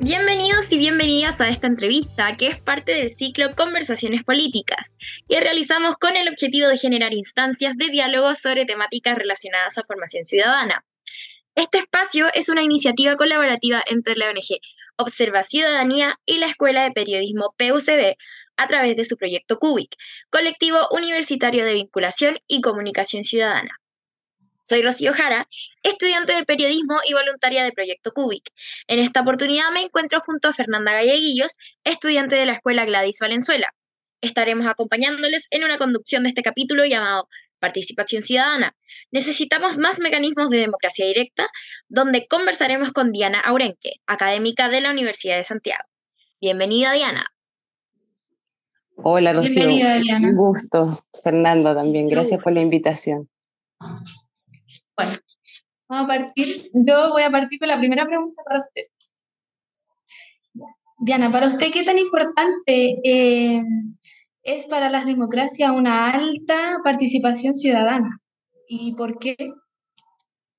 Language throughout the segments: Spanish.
Bienvenidos y bienvenidas a esta entrevista que es parte del ciclo Conversaciones Políticas, que realizamos con el objetivo de generar instancias de diálogo sobre temáticas relacionadas a formación ciudadana. Este espacio es una iniciativa colaborativa entre la ONG Observa Ciudadanía y la Escuela de Periodismo PUCB a través de su proyecto CUBIC, colectivo universitario de vinculación y comunicación ciudadana. Soy Rocío Jara, estudiante de periodismo y voluntaria de Proyecto Cubic. En esta oportunidad me encuentro junto a Fernanda Galleguillos, estudiante de la Escuela Gladys Valenzuela. Estaremos acompañándoles en una conducción de este capítulo llamado Participación Ciudadana. Necesitamos más mecanismos de democracia directa, donde conversaremos con Diana Aurenque, académica de la Universidad de Santiago. Bienvenida, Diana. Hola, Rocío. Bienvenida, Diana. Un gusto. Fernando también. Gracias por la invitación. Bueno, vamos a partir. Yo voy a partir con la primera pregunta para usted. Diana, para usted, ¿qué tan importante eh, es para las democracias una alta participación ciudadana? ¿Y por qué?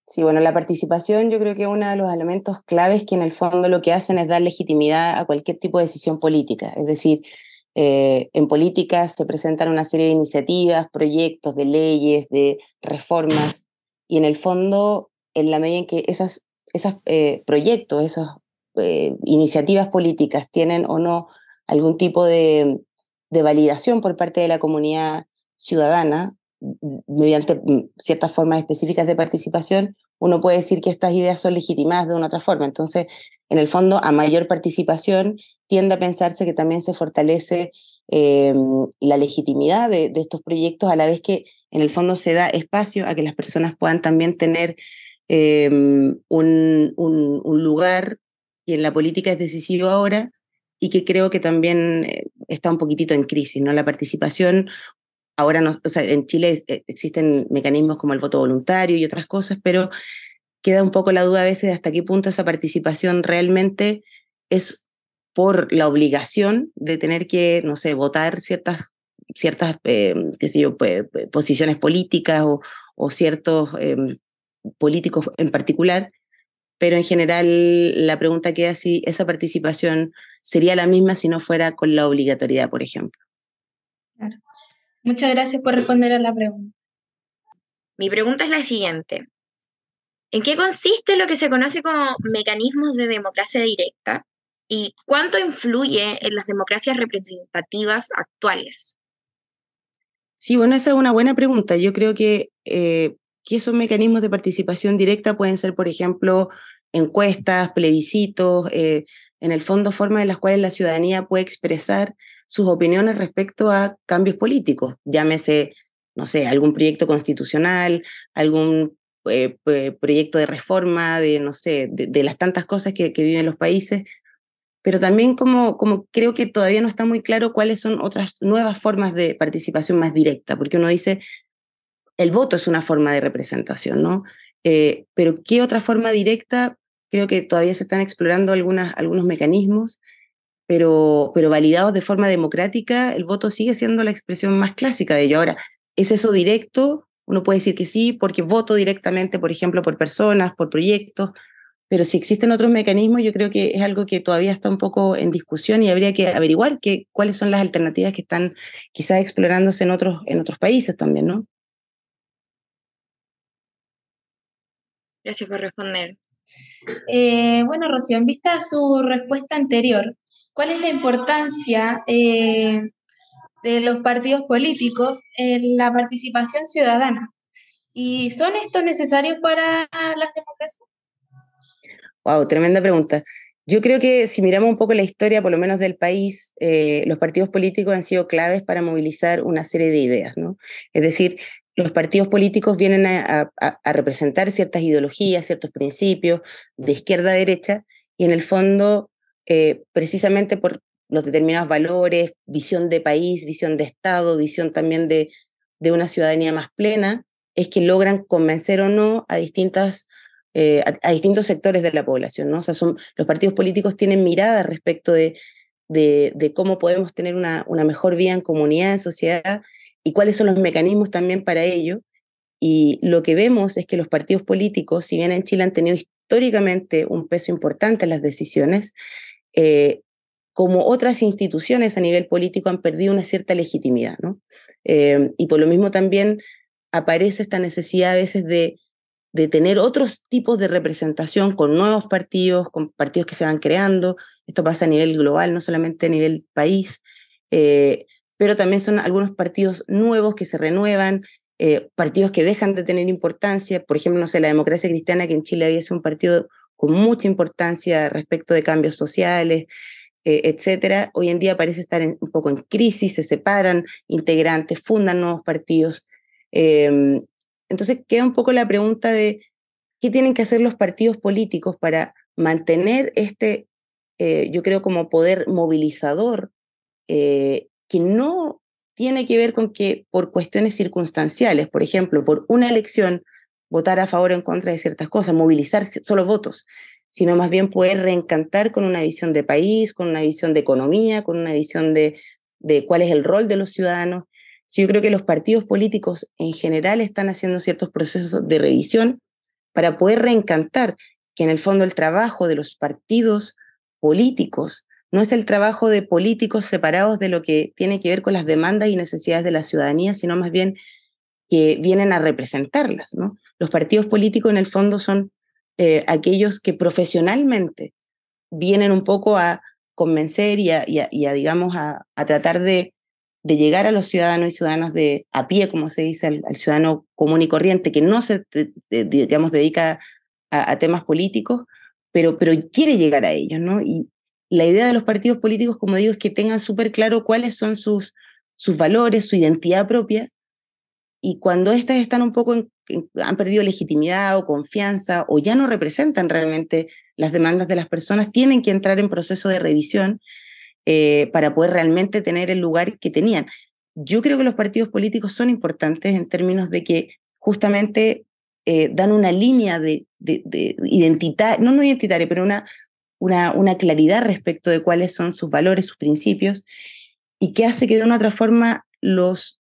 Sí, bueno, la participación yo creo que es uno de los elementos claves que en el fondo lo que hacen es dar legitimidad a cualquier tipo de decisión política. Es decir, eh, en política se presentan una serie de iniciativas, proyectos de leyes, de reformas y en el fondo, en la medida en que esos eh, proyectos, esas eh, iniciativas políticas tienen o no algún tipo de, de validación por parte de la comunidad ciudadana, mediante ciertas formas específicas de participación, uno puede decir que estas ideas son legitimadas de una otra forma. Entonces, en el fondo, a mayor participación, tiende a pensarse que también se fortalece eh, la legitimidad de, estos proyectos, a la vez que en el fondo se da espacio a que las personas puedan también tener eh, un, un, lugar, y en la política es decisivo ahora, y que creo que también eh, está un poquitito en crisis, ¿no? La participación, ahora o sea, en Chile existen mecanismos como el voto voluntario y otras cosas, pero queda un poco la duda a veces de hasta qué punto esa participación realmente es por la obligación de tener que, no sé, votar ciertas, ciertas eh, qué sé yo, posiciones políticas o, o ciertos em, políticos en particular, pero en general la pregunta queda si esa participación sería la misma si no fuera con la obligatoriedad, por ejemplo. Claro. Muchas gracias por responder a la pregunta. Mi pregunta es la siguiente. ¿En qué consiste lo que se conoce como mecanismos de democracia directa y cuánto influye en las democracias representativas actuales? Sí, bueno, esa es una buena pregunta. Yo creo que, eh, que esos mecanismos de participación directa pueden ser, por ejemplo, encuestas, plebiscitos, eh, en el fondo formas en las cuales la ciudadanía puede expresar sus opiniones respecto a cambios políticos, llámese, no sé, algún proyecto constitucional, algún eh, proyecto de reforma, de, no sé, de, las tantas cosas que, que, viven los países, pero también como, como creo que todavía no está muy claro cuáles son otras nuevas formas de participación más directa, porque uno dice, el voto es una forma de representación, ¿no? Eh, pero ¿qué otra forma directa? Creo que todavía se están explorando algunas, algunos mecanismos, pero, pero validados de forma democrática, el voto sigue siendo la expresión más clásica de ello. Ahora, ¿es eso directo? Uno puede decir que sí, porque voto directamente, por ejemplo, por personas, por proyectos, pero si existen otros mecanismos, yo creo que es algo que todavía está un poco en discusión y habría que averiguar que, cuáles son las alternativas que están quizás explorándose en otros, en otros países también, ¿no? Gracias por responder. Eh, bueno, Rocío, en vista de su respuesta anterior, ¿cuál es la importancia eh, de los partidos políticos en la participación ciudadana. ¿Y son estos necesarios para las democracias? Wow, tremenda pregunta. Yo creo que si miramos un poco la historia, por lo menos del país, eh, los partidos políticos han sido claves para movilizar una serie de ideas, ¿no? Es decir, los partidos políticos vienen a, representar ciertas ideologías, ciertos principios de izquierda a derecha, y en el fondo, eh, precisamente por los determinados valores, visión de país, visión de Estado, visión también de, una ciudadanía más plena, es que logran convencer o no a, distintas, eh, a, distintos sectores de la población. O sea, los partidos políticos tienen mirada respecto de, cómo podemos tener una, una mejor vida en comunidad, en sociedad, y cuáles son los mecanismos también para ello. Y lo que vemos es que los partidos políticos, si bien en Chile han tenido históricamente un peso importante en las decisiones, eh, como otras instituciones a nivel político han perdido una cierta legitimidad, ¿no? Eh, y por lo mismo también aparece esta necesidad a veces de, tener otros tipos de representación con nuevos partidos, con partidos que se van creando. Esto pasa a nivel global, no solamente a nivel país, eh, pero también son algunos partidos nuevos que se renuevan, partidos que dejan de tener importancia. Por ejemplo, no sé, la democracia cristiana, que en Chile había sido un partido con mucha importancia respecto de cambios sociales, eh, etcétera, hoy en día parece estar un poco en crisis, se separan integrantes, fundan nuevos partidos. Em, entonces queda un poco la pregunta de qué tienen que hacer los partidos políticos para mantener este, eh, yo creo, como poder movilizador, eh, que no tiene que ver con que por cuestiones circunstanciales, por ejemplo, por una elección, votar a favor o en contra de ciertas cosas, movilizar solo votos, sino más bien poder reencantar con una visión de país, con una visión de economía, con una visión de, de cuál es el rol de los ciudadanos. yo creo que los partidos políticos en general están haciendo ciertos procesos de revisión para poder reencantar que en el fondo el trabajo de los partidos políticos no es el trabajo de políticos separados de lo que tiene que ver con las demandas y necesidades de la ciudadanía, sino más bien que vienen a representarlas. ¿no? Los partidos políticos en el fondo son eh, aquellos que profesionalmente vienen un poco a convencer y a, digamos, a, tratar de, llegar a los ciudadanos y ciudadanas de a pie, como se dice, al, ciudadano común y corriente, que no se, digamos, dedica a, temas políticos, pero, pero quiere llegar a ellos, ¿no? Y la idea de los partidos políticos, como digo, es que tengan súper claro cuáles son sus, sus valores, su identidad propia, y cuando éstas están un poco han perdido legitimidad o confianza o ya no representan realmente las demandas de las personas, tienen que entrar en proceso de revisión eh, para poder realmente tener el lugar que tenían. Yo creo que los partidos políticos son importantes en términos de que justamente eh, dan una línea de, de, identidad, no, no identitaria, pero una, una, una claridad respecto de cuáles son sus valores, sus principios, y que hace que de una otra forma los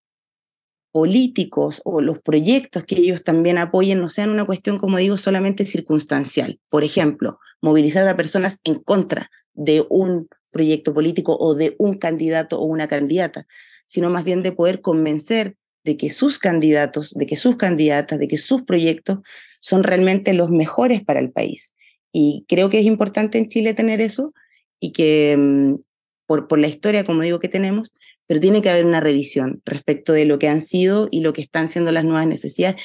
políticos o los proyectos que ellos también apoyen no sean una cuestión, como digo, solamente circunstancial. Por ejemplo, movilizar a personas en contra de un proyecto político o de un candidato o una candidata, sino más bien de poder convencer de que sus candidatos, de que sus candidatas, de que sus proyectos son realmente los mejores para el país. Y creo que es importante en Chile tener eso y que mm, por, por la historia, como digo, que tenemos, pero tiene que haber una revisión respecto de lo que han sido y lo que están siendo las nuevas necesidades,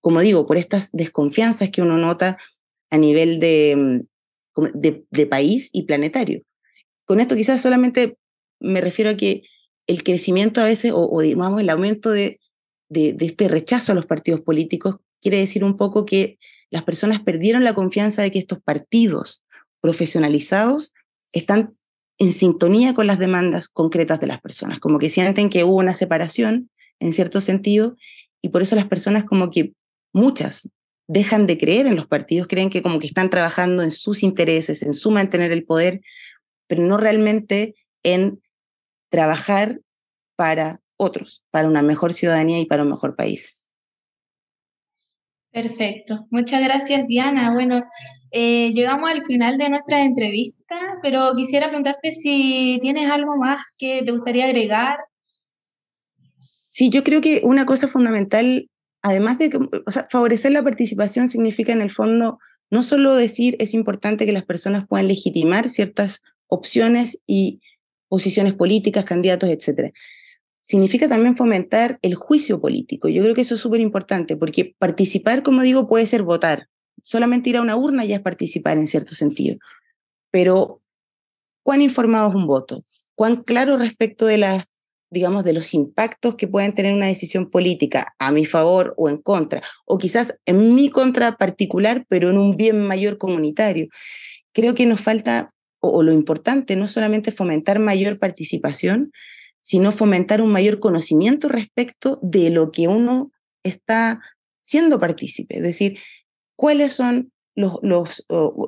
como digo, por estas desconfianzas que uno nota a nivel de, mm, país y planetario. Con esto quizás solamente me refiero a que el crecimiento a veces, o, digamos el aumento de, de, este rechazo a los partidos políticos, quiere decir un poco que las personas perdieron la confianza de que estos partidos profesionalizados están en sintonía con las demandas concretas de las personas, como que sienten que hubo una separación en cierto sentido y por eso las personas como que muchas dejan de creer en los partidos, creen que como que están trabajando en sus intereses, en su mantener el poder, pero no realmente en trabajar para otros, para una mejor ciudadanía y para un mejor país. Perfecto. Muchas gracias, Diana. Bueno, eh, llegamos al final de nuestra entrevista, pero quisiera preguntarte si tienes algo más que te gustaría agregar. Sí, yo creo que una cosa fundamental, además de favorecer la participación, significa en el fondo no solo decir es importante que las personas puedan legitimar ciertas opciones y posiciones políticas, candidatos, etcétera, significa también fomentar el juicio político. Yo creo que eso es súper importante, porque participar, como digo, puede ser votar. Solamente ir a una urna ya es participar en cierto sentido. Pero, ¿cuán informado es un voto? ¿Cuán claro respecto de las digamos, de los impactos que pueden tener una decisión política a mi favor o en contra, o quizás en mi contra particular, pero en un bien mayor comunitario. Creo que nos falta, o, o lo importante, no solamente fomentar mayor participación, sino fomentar un mayor conocimiento respecto de lo que uno está siendo partícipe, es decir, cuáles son los, los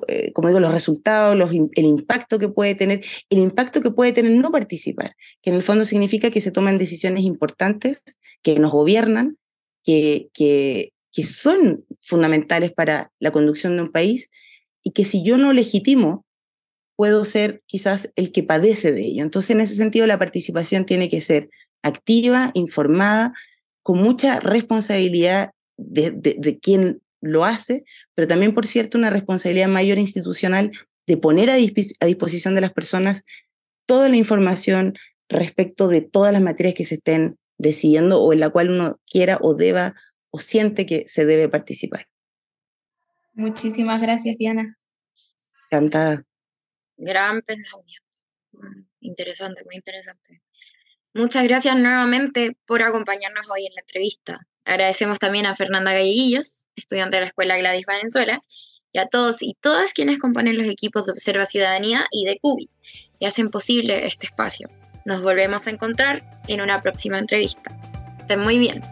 eh, como digo, los resultados, los, el impacto que puede tener, el impacto que puede tener no participar, que en el fondo significa que se toman decisiones importantes, que nos gobiernan, que, que, son fundamentales para la conducción de un país y que si yo no legitimo puedo ser quizás el que padece de ello. Entonces, en ese sentido, la participación tiene que ser activa, informada, con mucha responsabilidad de, de, quien lo hace, pero también, por cierto, una responsabilidad mayor institucional de poner a, a disposición de las personas toda la información respecto de todas las materias que se estén decidiendo o en la cual uno quiera o deba o siente que se debe participar. Muchísimas gracias, Diana. Encantada. Gran pensamiento. Interesante, muy interesante. Muchas gracias nuevamente por acompañarnos hoy en la entrevista. Agradecemos también a Fernanda Galleguillos, estudiante de la Escuela Gladys Valenzuela, y a todos y todas quienes componen los equipos de Observa Ciudadanía y de CUBI y hacen posible este espacio. Nos volvemos a encontrar en una próxima entrevista. Estén muy bien.